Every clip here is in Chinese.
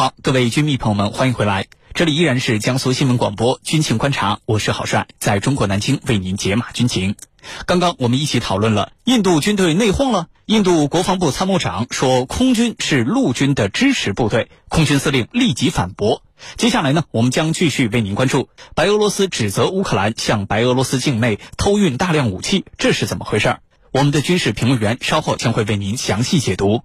好，各位军迷朋友们，欢迎回来，这里依然是江苏新闻广播军情观察，我是郝帅，在中国南京为您解码军情。刚刚我们一起讨论了印度军队内讧了，印度国防部参谋长说空军是陆军的支持部队，空军司令立即反驳。接下来呢，我们将继续为您关注白俄罗斯指责乌克兰向白俄罗斯境内偷运大量武器，这是怎么回事？我们的军事评论员稍后将会为您详细解读。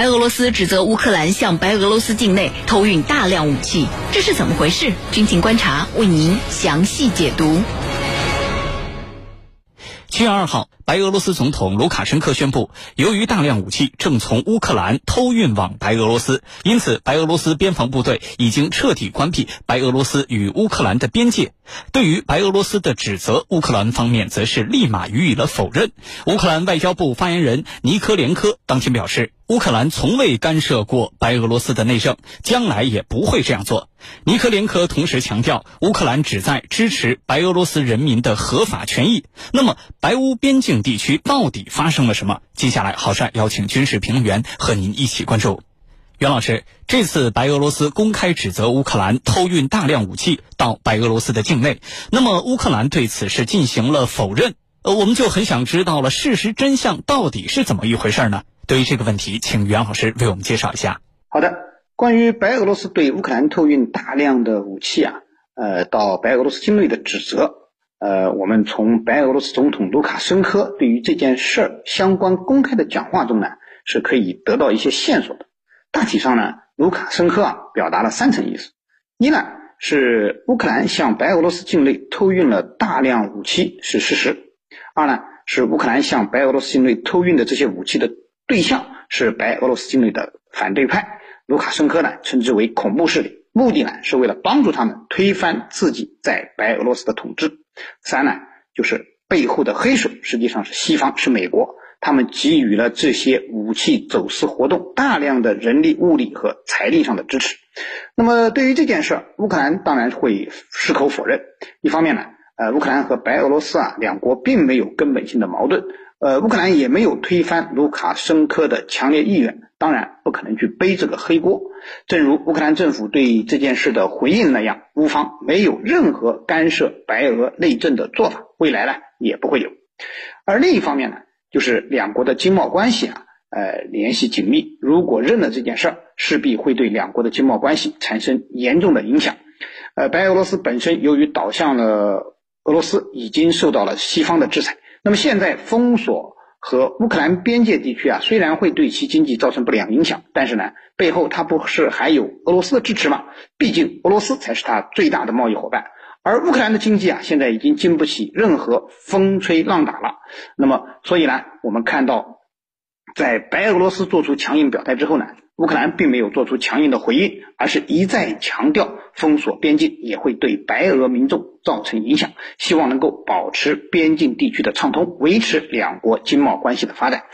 白俄罗斯指责乌克兰向白俄罗斯境内偷运大量武器，这是怎么回事？军情观察为您详细解读。七月二号，白俄罗斯总统卢卡申科宣布，由于大量武器正从乌克兰偷运往白俄罗斯，因此白俄罗斯边防部队已经彻底关闭白俄罗斯与乌克兰的边界。对于白俄罗斯的指责，乌克兰方面则是立马予以了否认。乌克兰外交部发言人尼科连科当天表示。乌克兰从未干涉过白俄罗斯的内政，将来也不会这样做。尼科连科同时强调，乌克兰旨在支持白俄罗斯人民的合法权益。那么，白乌边境地区到底发生了什么？接下来，郝帅邀请军事评论员和您一起关注。袁老师，这次白俄罗斯公开指责乌克兰偷运大量武器到白俄罗斯的境内，那么乌克兰对此是进行了否认。呃，我们就很想知道了，事实真相到底是怎么一回事呢？对于这个问题，请袁老师为我们介绍一下。好的，关于白俄罗斯对乌克兰偷运大量的武器啊，呃，到白俄罗斯境内的指责，呃，我们从白俄罗斯总统卢卡申科对于这件事儿相关公开的讲话中呢，是可以得到一些线索的。大体上呢，卢卡申科啊表达了三层意思：一呢是乌克兰向白俄罗斯境内偷运了大量武器是事实；二呢是乌克兰向白俄罗斯境内偷运的这些武器的。对象是白俄罗斯境内的反对派，卢卡申科呢称之为恐怖势力，目的呢是为了帮助他们推翻自己在白俄罗斯的统治。三呢就是背后的黑手实际上是西方，是美国，他们给予了这些武器走私活动大量的人力、物力和财力上的支持。那么对于这件事，乌克兰当然会矢口否认。一方面呢，呃，乌克兰和白俄罗斯啊两国并没有根本性的矛盾。呃，乌克兰也没有推翻卢卡申科的强烈意愿，当然不可能去背这个黑锅。正如乌克兰政府对这件事的回应那样，乌方没有任何干涉白俄内政的做法，未来呢也不会有。而另一方面呢，就是两国的经贸关系啊，呃，联系紧密。如果认了这件事儿，势必会对两国的经贸关系产生严重的影响。呃，白俄罗斯本身由于倒向了俄罗斯，已经受到了西方的制裁。那么现在封锁和乌克兰边界地区啊，虽然会对其经济造成不良影响，但是呢，背后它不是还有俄罗斯的支持吗？毕竟俄罗斯才是它最大的贸易伙伴，而乌克兰的经济啊，现在已经经不起任何风吹浪打了。那么，所以呢，我们看到，在白俄罗斯做出强硬表态之后呢。乌克兰并没有做出强硬的回应，而是一再强调封锁边境也会对白俄民众造成影响，希望能够保持边境地区的畅通，维持两国经贸关系的发展。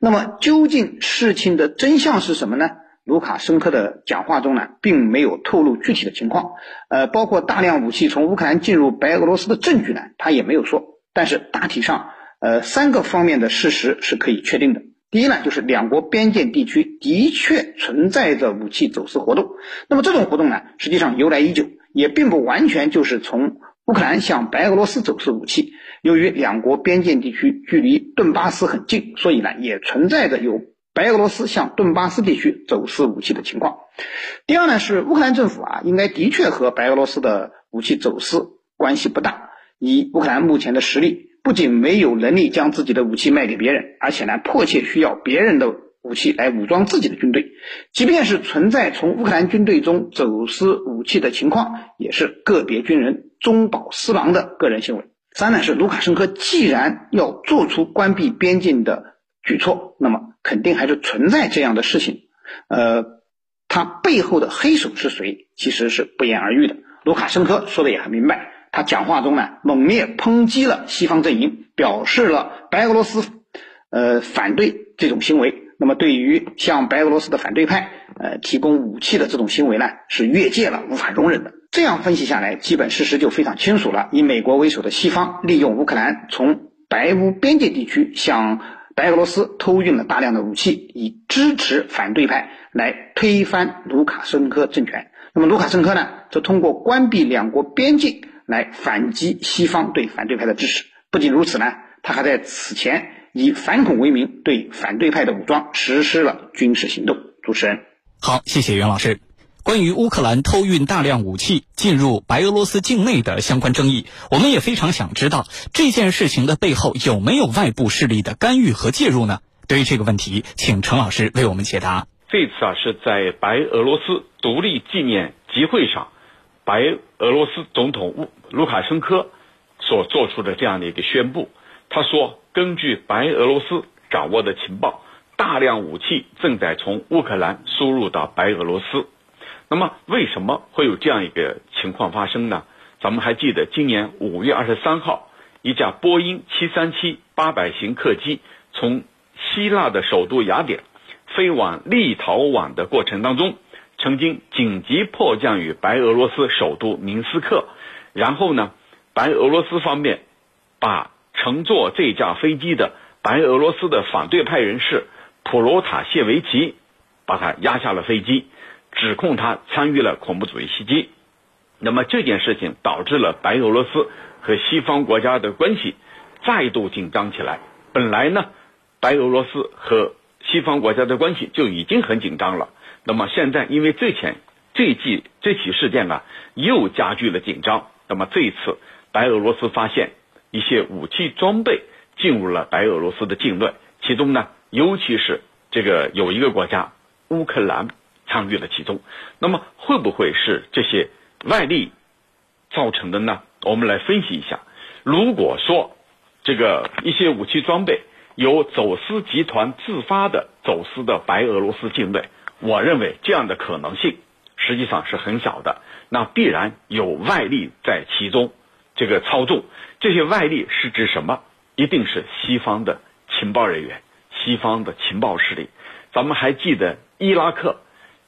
那么，究竟事情的真相是什么呢？卢卡申科的讲话中呢，并没有透露具体的情况，呃，包括大量武器从乌克兰进入白俄罗斯的证据呢，他也没有说。但是大体上，呃，三个方面的事实是可以确定的。第一呢，就是两国边界地区的确存在着武器走私活动。那么这种活动呢，实际上由来已久，也并不完全就是从乌克兰向白俄罗斯走私武器。由于两国边界地区距离顿巴斯很近，所以呢，也存在着有白俄罗斯向顿巴斯地区走私武器的情况。第二呢，是乌克兰政府啊，应该的确和白俄罗斯的武器走私关系不大。以乌克兰目前的实力。不仅没有能力将自己的武器卖给别人，而且呢，迫切需要别人的武器来武装自己的军队。即便是存在从乌克兰军队中走私武器的情况，也是个别军人中饱私囊的个人行为。三呢是卢卡申科既然要做出关闭边境的举措，那么肯定还是存在这样的事情。呃，他背后的黑手是谁，其实是不言而喻的。卢卡申科说的也很明白，他讲话中呢猛烈抨击了西方阵营，表示了白俄罗斯呃反对这种行为。那么对于向白俄罗斯的反对派呃提供武器的这种行为呢，是越界了，无法容忍的。这样分析下来，基本事实就非常清楚了。以美国为首的西方利用乌克兰从白乌边界地区向白俄罗斯偷运了大量的武器，以支持反对派来推翻卢卡申科政权。那么卢卡申科呢，则通过关闭两国边境来反击西方对反对派的支持。不仅如此呢，他还在此前以反恐为名对反对派的武装实施了军事行动。主持人，好，谢谢袁老师。关于乌克兰偷运大量武器进入白俄罗斯境内的相关争议，我们也非常想知道这件事情的背后有没有外部势力的干预和介入呢？对于这个问题，请陈老师为我们解答。这次啊是在白俄罗斯独立纪念集会上，白俄罗斯总统乌卢卡申科所做出的这样的一个宣布。他说，根据白俄罗斯掌握的情报，大量武器正在从乌克兰输入到白俄罗斯。那么，为什么会有这样一个情况发生呢？咱们还记得，今年五月二十三号，一架波音七三七八百型客机从希腊的首都雅典飞往立陶宛的过程当中，曾经紧急迫降于白俄罗斯首都明斯克。然后呢，白俄罗斯方面把乘坐这架飞机的白俄罗斯的反对派人士普罗塔谢维奇，把他压下了飞机。指控他参与了恐怖主义袭击，那么这件事情导致了白俄罗斯和西方国家的关系再度紧张起来。本来呢，白俄罗斯和西方国家的关系就已经很紧张了，那么现在因为这起这起这起事件啊，又加剧了紧张。那么这一次，白俄罗斯发现一些武器装备进入了白俄罗斯的境内，其中呢，尤其是这个有一个国家乌克兰。参与了其中，那么会不会是这些外力造成的呢？我们来分析一下。如果说这个一些武器装备由走私集团自发的走私的白俄罗斯境内，我认为这样的可能性实际上是很小的。那必然有外力在其中这个操纵。这些外力是指什么？一定是西方的情报人员、西方的情报势力。咱们还记得伊拉克。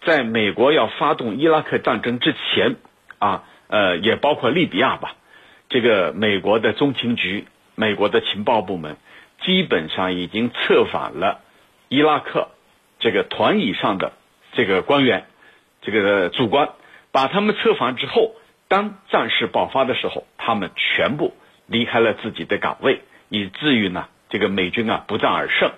在美国要发动伊拉克战争之前，啊，呃，也包括利比亚吧，这个美国的中情局、美国的情报部门，基本上已经策反了伊拉克这个团以上的这个官员，这个主官，把他们策反之后，当战事爆发的时候，他们全部离开了自己的岗位，以至于呢，这个美军啊不战而胜。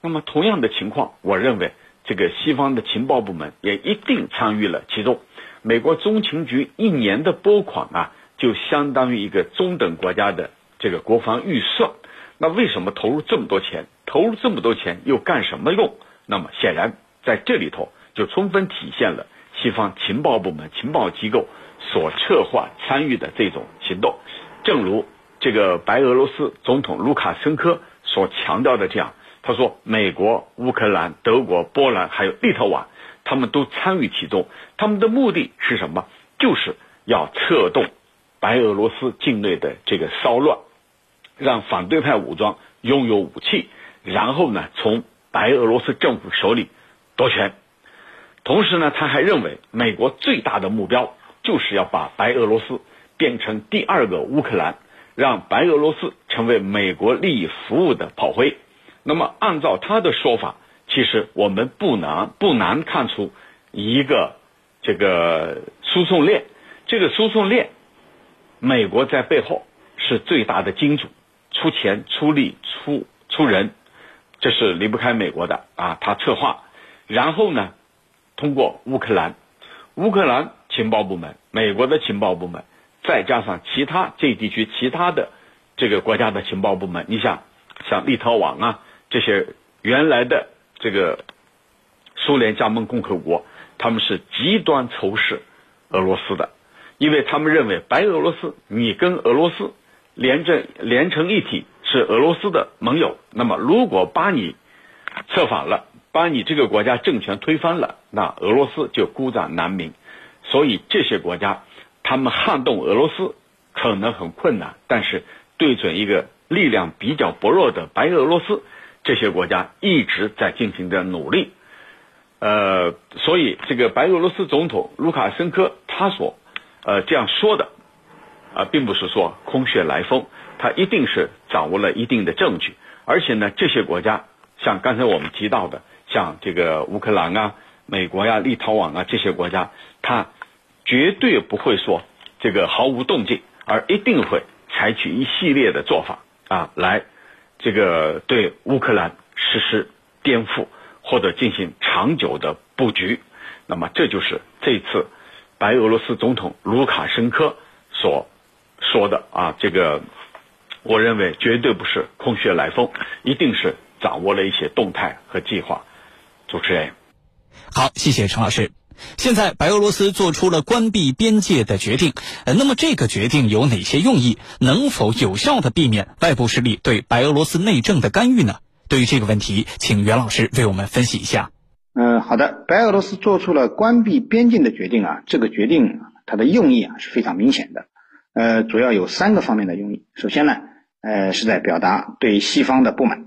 那么同样的情况，我认为。这个西方的情报部门也一定参与了其中。美国中情局一年的拨款啊，就相当于一个中等国家的这个国防预算。那为什么投入这么多钱？投入这么多钱又干什么用？那么显然在这里头就充分体现了西方情报部门、情报机构所策划参与的这种行动。正如这个白俄罗斯总统卢卡申科所强调的这样。他说：“美国、乌克兰、德国、波兰还有立陶宛，他们都参与其中。他们的目的是什么？就是要策动白俄罗斯境内的这个骚乱，让反对派武装拥有武器，然后呢，从白俄罗斯政府手里夺权。同时呢，他还认为，美国最大的目标就是要把白俄罗斯变成第二个乌克兰，让白俄罗斯成为美国利益服务的炮灰。”那么，按照他的说法，其实我们不难不难看出一个这个输送链。这个输送链，美国在背后是最大的金主，出钱、出力、出出人，这是离不开美国的啊。他策划，然后呢，通过乌克兰、乌克兰情报部门、美国的情报部门，再加上其他这地区其他的这个国家的情报部门，你想像立陶宛啊。这些原来的这个苏联加盟共和国，他们是极端仇视俄罗斯的，因为他们认为白俄罗斯你跟俄罗斯连着连成一体，是俄罗斯的盟友。那么如果把你策反了，把你这个国家政权推翻了，那俄罗斯就孤掌难鸣。所以这些国家，他们撼动俄罗斯可能很困难，但是对准一个力量比较薄弱的白俄罗斯，这些国家一直在进行着努力。呃，所以这个白俄罗斯总统卢卡申科他所呃这样说的啊，并不是说空穴来风，他一定是掌握了一定的证据，而且呢，这些国家像刚才我们提到的。像这个乌克兰啊、美国呀、立陶宛啊这些国家，他绝对不会说这个毫无动静，而一定会采取一系列的做法啊，来这个对乌克兰实施颠覆或者进行长久的布局。那么这就是这次白俄罗斯总统卢卡申科所说的啊，这个我认为绝对不是空穴来风，一定是掌握了一些动态和计划。主持人，好，谢谢陈老师。现在白俄罗斯做出了关闭边界的决定，呃，那么这个决定有哪些用意？能否有效的避免外部势力对白俄罗斯内政的干预呢？对于这个问题，请袁老师为我们分析一下。嗯，好的。白俄罗斯做出了关闭边境的决定啊，这个决定它的用意啊是非常明显的。呃，主要有三个方面的用意。首先呢，呃，是在表达对西方的不满。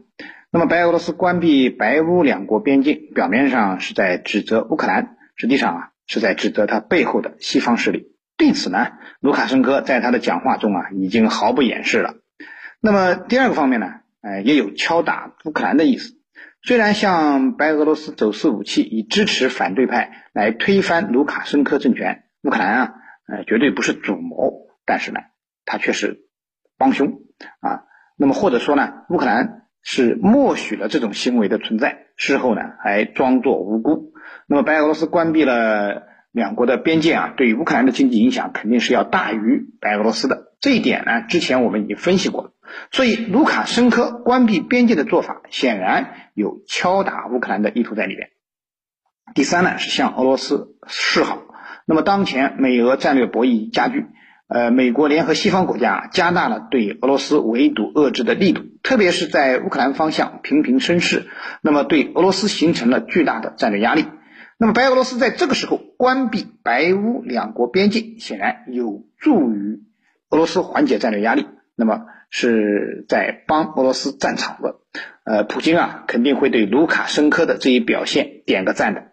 那么，白俄罗斯关闭白乌两国边境，表面上是在指责乌克兰，实际上啊是在指责他背后的西方势力。对此呢，卢卡申科在他的讲话中啊已经毫不掩饰了。那么第二个方面呢，呃，也有敲打乌克兰的意思。虽然向白俄罗斯走私武器，以支持反对派来推翻卢卡申科政权，乌克兰啊，呃，绝对不是主谋，但是呢，他却是帮凶啊。那么或者说呢，乌克兰。是默许了这种行为的存在，事后呢还装作无辜。那么白俄罗斯关闭了两国的边界啊，对于乌克兰的经济影响肯定是要大于白俄罗斯的。这一点呢，之前我们已经分析过了。所以卢卡申科关闭边界的做法，显然有敲打乌克兰的意图在里边。第三呢，是向俄罗斯示好。那么当前美俄战略博弈加剧。呃，美国联合西方国家加大了对俄罗斯围堵遏制的力度，特别是在乌克兰方向频频升势，那么对俄罗斯形成了巨大的战略压力。那么白俄罗斯在这个时候关闭白乌两国边境，显然有助于俄罗斯缓解战略压力，那么是在帮俄罗斯站场子。呃，普京啊肯定会对卢卡申科的这一表现点个赞的。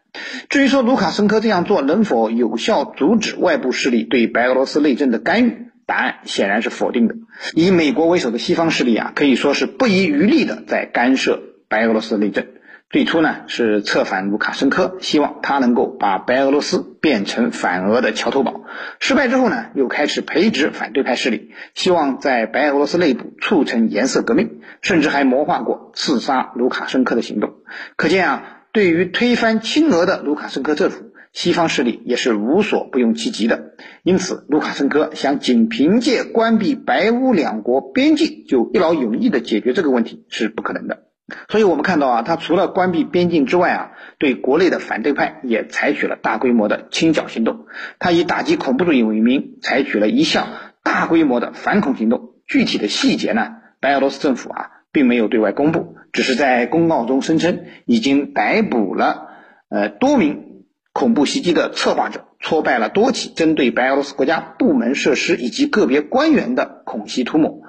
至于说卢卡申科这样做能否有效阻止外部势力对白俄罗斯内政的干预，答案显然是否定的。以美国为首的西方势力啊，可以说是不遗余力的在干涉白俄罗斯内政。最初呢是策反卢卡申科，希望他能够把白俄罗斯变成反俄的桥头堡。失败之后呢，又开始培植反对派势力，希望在白俄罗斯内部促成颜色革命，甚至还谋划过刺杀卢卡申科的行动。可见啊。对于推翻亲俄的卢卡申科政府，西方势力也是无所不用其极的。因此，卢卡申科想仅凭借关闭白乌两国边境就一劳永逸的解决这个问题是不可能的。所以我们看到啊，他除了关闭边境之外啊，对国内的反对派也采取了大规模的清剿行动。他以打击恐怖主义为名，采取了一项大规模的反恐行动。具体的细节呢，白俄罗斯政府啊。并没有对外公布，只是在公告中声称已经逮捕了呃多名恐怖袭击的策划者，挫败了多起针对白俄罗斯国家部门设施以及个别官员的恐袭图谋。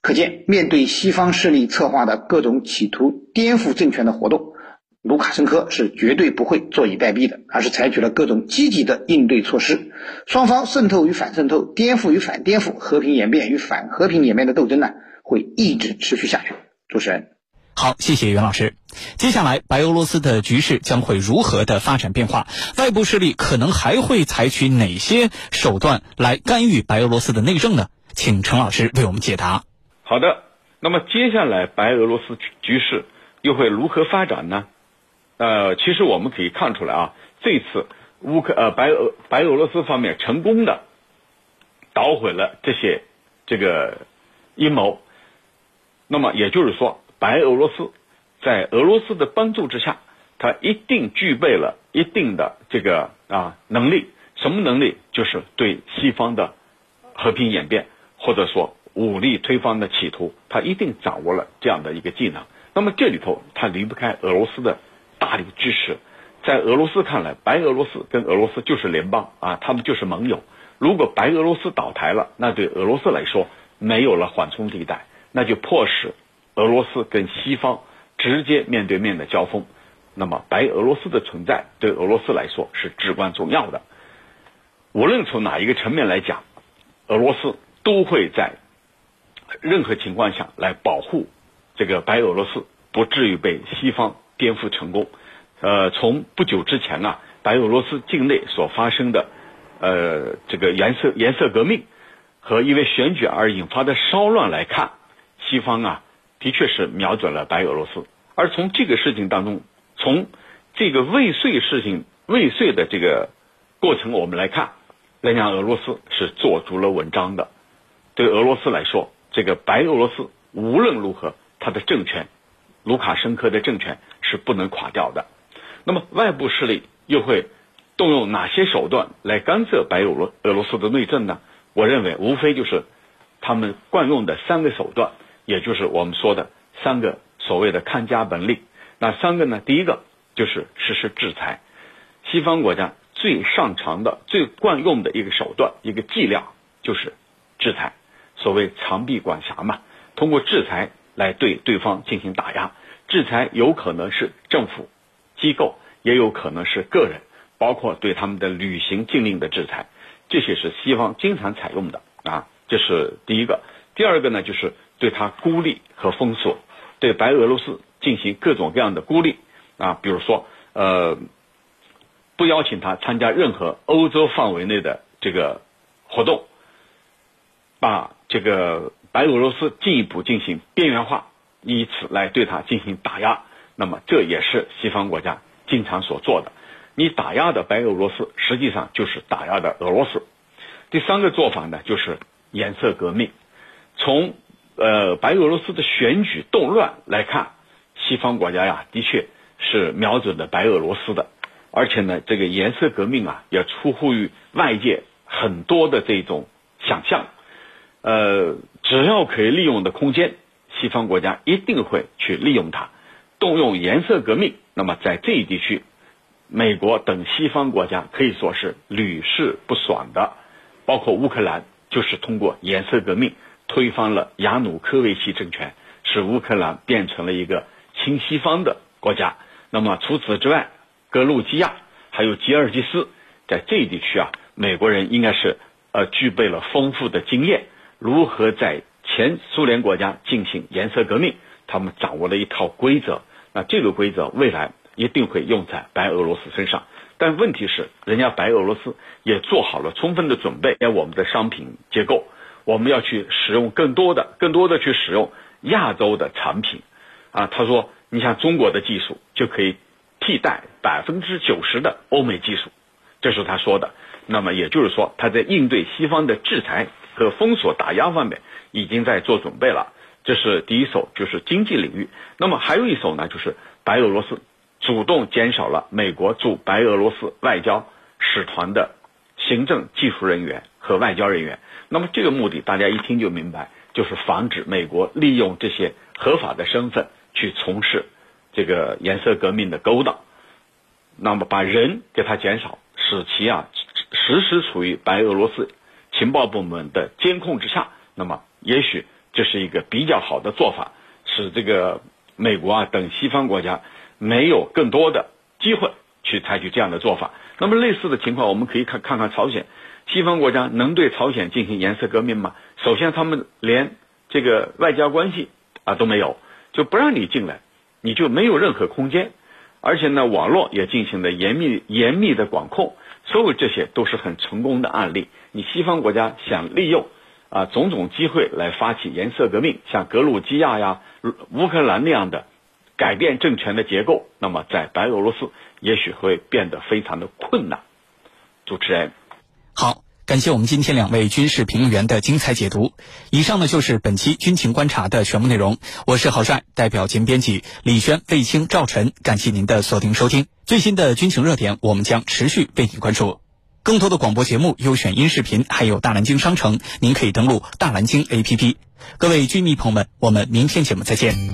可见，面对西方势力策划的各种企图颠覆政权的活动，卢卡申科是绝对不会坐以待毙的，而是采取了各种积极的应对措施。双方渗透与反渗透、颠覆与反颠覆、和平演变与反和平演变的斗争呢？会一直持续下去。主持人，好，谢谢袁老师。接下来，白俄罗斯的局势将会如何的发展变化？外部势力可能还会采取哪些手段来干预白俄罗斯的内政呢？请陈老师为我们解答。好的，那么接下来白俄罗斯局势又会如何发展呢？呃，其实我们可以看出来啊，这次乌克呃白俄白俄罗斯方面成功的捣毁了这些这个阴谋。那么也就是说，白俄罗斯在俄罗斯的帮助之下，他一定具备了一定的这个啊能力。什么能力？就是对西方的和平演变或者说武力推翻的企图，他一定掌握了这样的一个技能。那么这里头他离不开俄罗斯的大力支持。在俄罗斯看来，白俄罗斯跟俄罗斯就是联邦啊，他们就是盟友。如果白俄罗斯倒台了，那对俄罗斯来说没有了缓冲地带，那就迫使俄罗斯跟西方直接面对面的交锋。那么，白俄罗斯的存在对俄罗斯来说是至关重要的。无论从哪一个层面来讲，俄罗斯都会在任何情况下来保护这个白俄罗斯，不至于被西方颠覆成功。呃，从不久之前啊，白俄罗斯境内所发生的。呃，这个颜色颜色革命和因为选举而引发的骚乱来看，西方啊的确是瞄准了白俄罗斯。而从这个事情当中，从这个未遂事情未遂的这个过程我们来看，人家俄罗斯是做足了文章的。对俄罗斯来说，这个白俄罗斯无论如何，他的政权卢卡申科的政权是不能垮掉的。那么外部势力又会。动用哪些手段来干涉白俄罗俄罗斯的内政呢？我认为无非就是他们惯用的三个手段，也就是我们说的三个所谓的看家本领。那三个呢？第一个就是实施制裁。西方国家最擅长的、最惯用的一个手段、一个伎俩就是制裁。所谓长臂管辖嘛，通过制裁来对对方进行打压。制裁有可能是政府机构，也有可能是个人。包括对他们的履行禁令的制裁，这些是西方经常采用的啊，这是第一个。第二个呢，就是对他孤立和封锁，对白俄罗斯进行各种各样的孤立啊，比如说呃，不邀请他参加任何欧洲范围内的这个活动，把这个白俄罗斯进一步进行边缘化，以此来对他进行打压。那么这也是西方国家经常所做的。你打压的白俄罗斯，实际上就是打压的俄罗斯。第三个做法呢，就是颜色革命。从呃白俄罗斯的选举动乱来看，西方国家呀，的确是瞄准的白俄罗斯的。而且呢，这个颜色革命啊，也出乎于外界很多的这种想象。呃，只要可以利用的空间，西方国家一定会去利用它，动用颜色革命。那么在这一地区。美国等西方国家可以说是屡试不爽的，包括乌克兰，就是通过颜色革命推翻了亚努科维奇政权，使乌克兰变成了一个亲西方的国家。那么除此之外，格鲁吉亚还有吉尔吉斯，在这一地区啊，美国人应该是呃具备了丰富的经验，如何在前苏联国家进行颜色革命，他们掌握了一套规则。那这个规则未来。一定会用在白俄罗斯身上，但问题是，人家白俄罗斯也做好了充分的准备。我们的商品结构，我们要去使用更多的、更多的去使用亚洲的产品。啊，他说，你像中国的技术就可以替代百分之九十的欧美技术，这是他说的。那么也就是说，他在应对西方的制裁和封锁打压方面已经在做准备了。这是第一手，就是经济领域。那么还有一手呢，就是白俄罗斯。主动减少了美国驻白俄罗斯外交使团的行政技术人员和外交人员。那么这个目的大家一听就明白，就是防止美国利用这些合法的身份去从事这个颜色革命的勾当。那么把人给他减少，使其啊时时处于白俄罗斯情报部门的监控之下。那么也许这是一个比较好的做法，使这个美国啊等西方国家。没有更多的机会去采取这样的做法。那么类似的情况，我们可以看看看朝鲜，西方国家能对朝鲜进行颜色革命吗？首先，他们连这个外交关系啊都没有，就不让你进来，你就没有任何空间。而且呢，网络也进行了严密严密的管控，所有这些都是很成功的案例。你西方国家想利用啊种种机会来发起颜色革命，像格鲁吉亚呀、乌克兰那样的。改变政权的结构，那么在白俄罗斯也许会变得非常的困难。主持人，好，感谢我们今天两位军事评论员的精彩解读。以上呢就是本期军情观察的全部内容。我是郝帅，代表节目编辑李轩、卫青、赵晨，感谢您的锁定收听。最新的军情热点，我们将持续为您关注。更多的广播节目、优选音视频，还有大南京商城，您可以登录大南京 APP。各位军迷朋友们，我们明天节目再见。